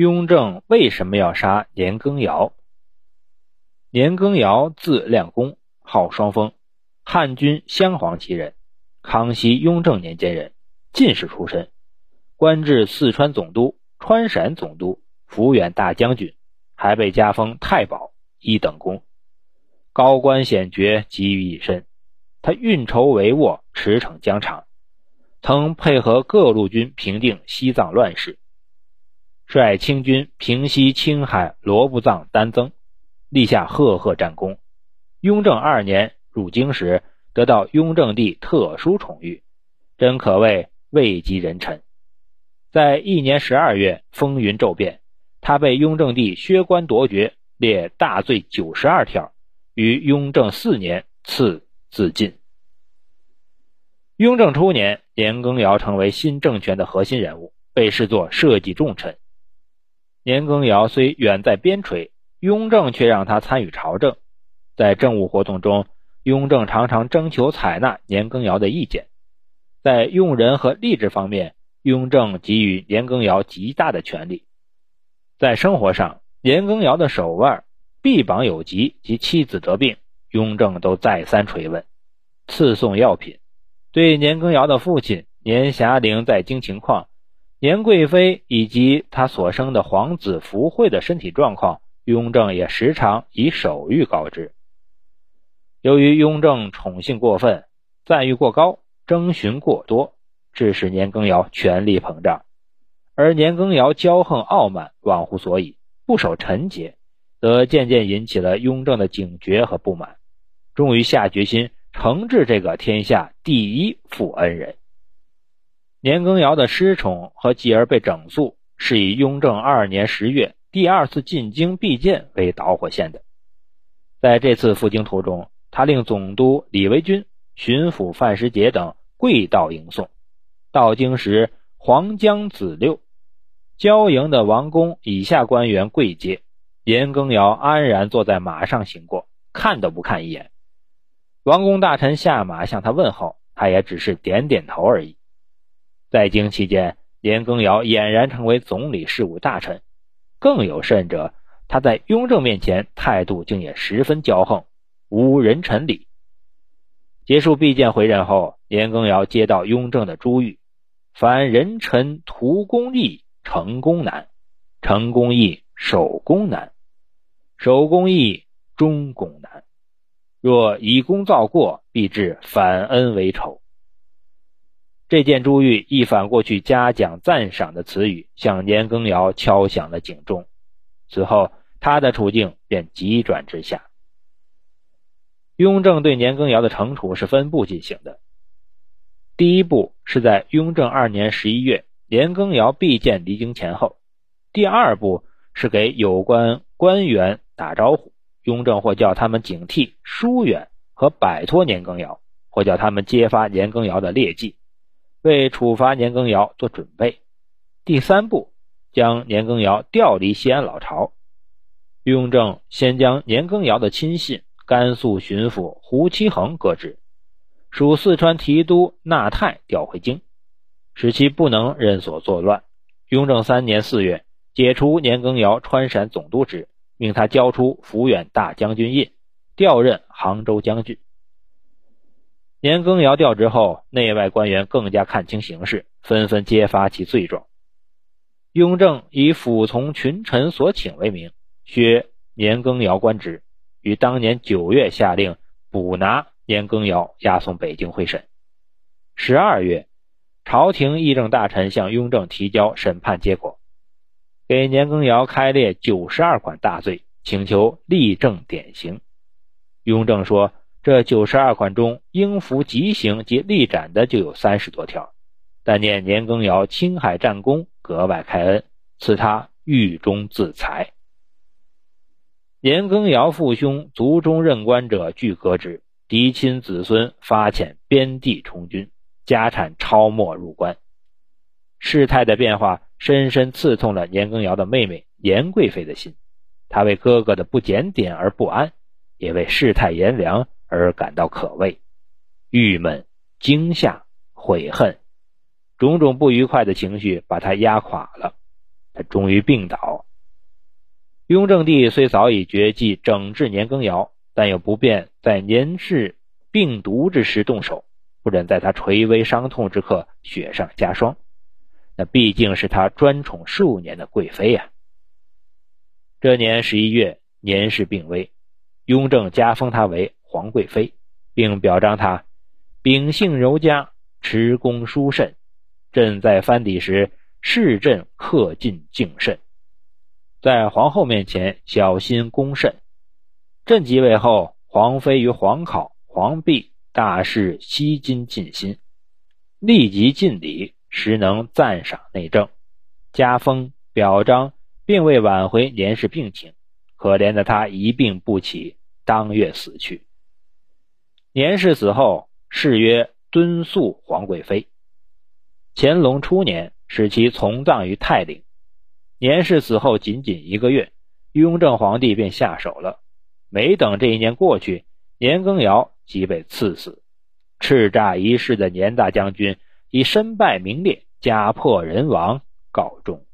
雍正为什么要杀年羹尧？年羹尧字亮公，号双峰，汉军镶黄旗人，康熙、雍正年间人，进士出身，官至四川总督、川陕总督、抚远大将军，还被加封太保、一等功，高官显爵集于一身。他运筹帷幄，驰骋疆场，曾配合各路军平定西藏乱世，率清军平息青海罗布藏丹增，立下赫赫战功。雍正二年入京时，得到雍正帝特殊宠遇，真可谓位极人臣。在一年十二月，风云骤变，他被雍正帝削官夺爵，列大罪九十二条，于雍正四年赐。自尽。雍正初年，年羹尧成为新政权的核心人物，被视作社稷重臣。年羹尧虽远在边陲，雍正却让他参与朝政。在政务活动中，雍正常常征求采纳年羹尧的意见。在用人和吏治方面，雍正给予年羹尧极大的权力。在生活上，年羹尧的手腕、臂膀有疾及妻子得病。雍正都再三垂问，赐送药品。对年羹尧的父亲年霞龄在京情况，年贵妃以及他所生的皇子福惠的身体状况，雍正也时常以手谕告知。由于雍正宠幸过分，赞誉过高，征询过多，致使年羹尧权力膨胀，而年羹尧骄横傲慢，忘乎所以，不守臣节，则渐渐引起了雍正的警觉和不满。终于下决心惩治这个天下第一负恩人。年羹尧的失宠和继而被整肃，是以雍正二年十月第二次进京避见为导火线的。在这次赴京途中，他令总督李维钧、巡抚范时杰等跪道迎送。到京时，黄江子六交营的王公以下官员跪接，年羹尧安然坐在马上行过，看都不看一眼。王公大臣下马向他问候，他也只是点点头而已。在京期间，年羹尧俨然成为总理事务大臣。更有甚者，他在雍正面前态度竟也十分骄横，无人臣礼。结束避见回任后，年羹尧接到雍正的珠谕：凡人臣图功易，成功难；成功易，守功难；守功易，终功难。若以功造过，必致反恩为仇。这件珠玉一反过去嘉奖赞赏的词语，向年羹尧敲响了警钟。此后，他的处境便急转直下。雍正对年羹尧的惩处是分步进行的。第一步是在雍正二年十一月，年羹尧必见离京前后；第二步是给有关官员打招呼。雍正或叫他们警惕、疏远和摆脱年羹尧，或叫他们揭发年羹尧的劣迹，为处罚年羹尧做准备。第三步，将年羹尧调离西安老巢。雍正先将年羹尧的亲信甘肃巡抚胡七恒革职，属四川提督纳泰调回京，使其不能任所作乱。雍正三年四月，解除年羹尧川陕总督职。命他交出抚远大将军印，调任杭州将军。年羹尧调职后，内外官员更加看清形势，纷纷揭发其罪状。雍正以服从群臣所请为名，削年羹尧官职，于当年九月下令捕拿年羹尧，押送北京会审。十二月，朝廷议政大臣向雍正提交审判结果。给年羹尧开列九十二款大罪，请求立正典刑。雍正说：“这九十二款中，应服极刑及立斩的就有三十多条。但念年羹尧青海战功，格外开恩，赐他狱中自裁。年羹尧父兄族中任官者俱革职，嫡亲子孙发遣边地充军，家产超没入关。事态的变化。”深深刺痛了年羹尧的妹妹年贵妃的心，她为哥哥的不检点而不安，也为世态炎凉而感到可畏、郁闷、惊吓、悔恨，种种不愉快的情绪把他压垮了，他终于病倒。雍正帝虽早已决计整治年羹尧，但又不便在年氏病毒之时动手，不忍在他垂危伤痛之刻雪上加霜。那毕竟是他专宠数年的贵妃呀。这年十一月，年氏病危，雍正加封她为皇贵妃，并表彰她秉性柔佳，持功殊甚。朕在藩邸时，视朕恪尽敬慎。在皇后面前小心恭慎。朕即位后，皇妃与皇考、皇弼大事悉心尽心，立即尽礼，实能赞赏内政，加封表彰，并未挽回年氏病情。可怜的他一病不起，当月死去。年氏死后，谥曰敦肃皇贵妃。乾隆初年，使其从葬于泰陵。年氏死后仅仅一个月，雍正皇帝便下手了。没等这一年过去，年羹尧即被赐死。叱咤一世的年大将军以身败名裂、家破人亡告终。